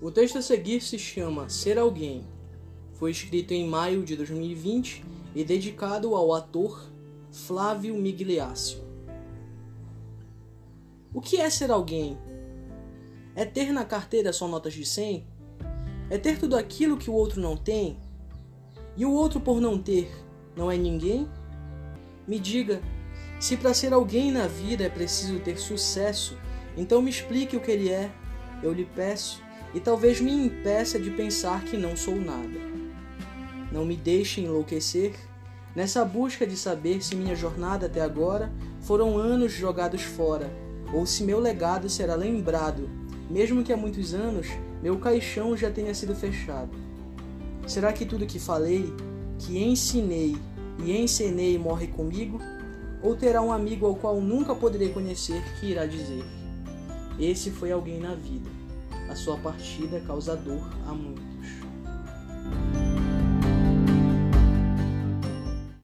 O texto a seguir se chama Ser Alguém. Foi escrito em maio de 2020 e dedicado ao ator Flávio Migliaccio. O que é ser alguém? É ter na carteira só notas de 100? É ter tudo aquilo que o outro não tem? E o outro, por não ter, não é ninguém? Me diga, se para ser alguém na vida é preciso ter sucesso, então me explique o que ele é, eu lhe peço, e talvez me impeça de pensar que não sou nada. Não me deixe enlouquecer nessa busca de saber se minha jornada até agora foram anos jogados fora, ou se meu legado será lembrado, mesmo que há muitos anos meu caixão já tenha sido fechado. Será que tudo que falei, que ensinei e encenei morre comigo? Ou terá um amigo ao qual nunca poderei conhecer que irá dizer: Esse foi alguém na vida. A sua partida causa dor a muitos.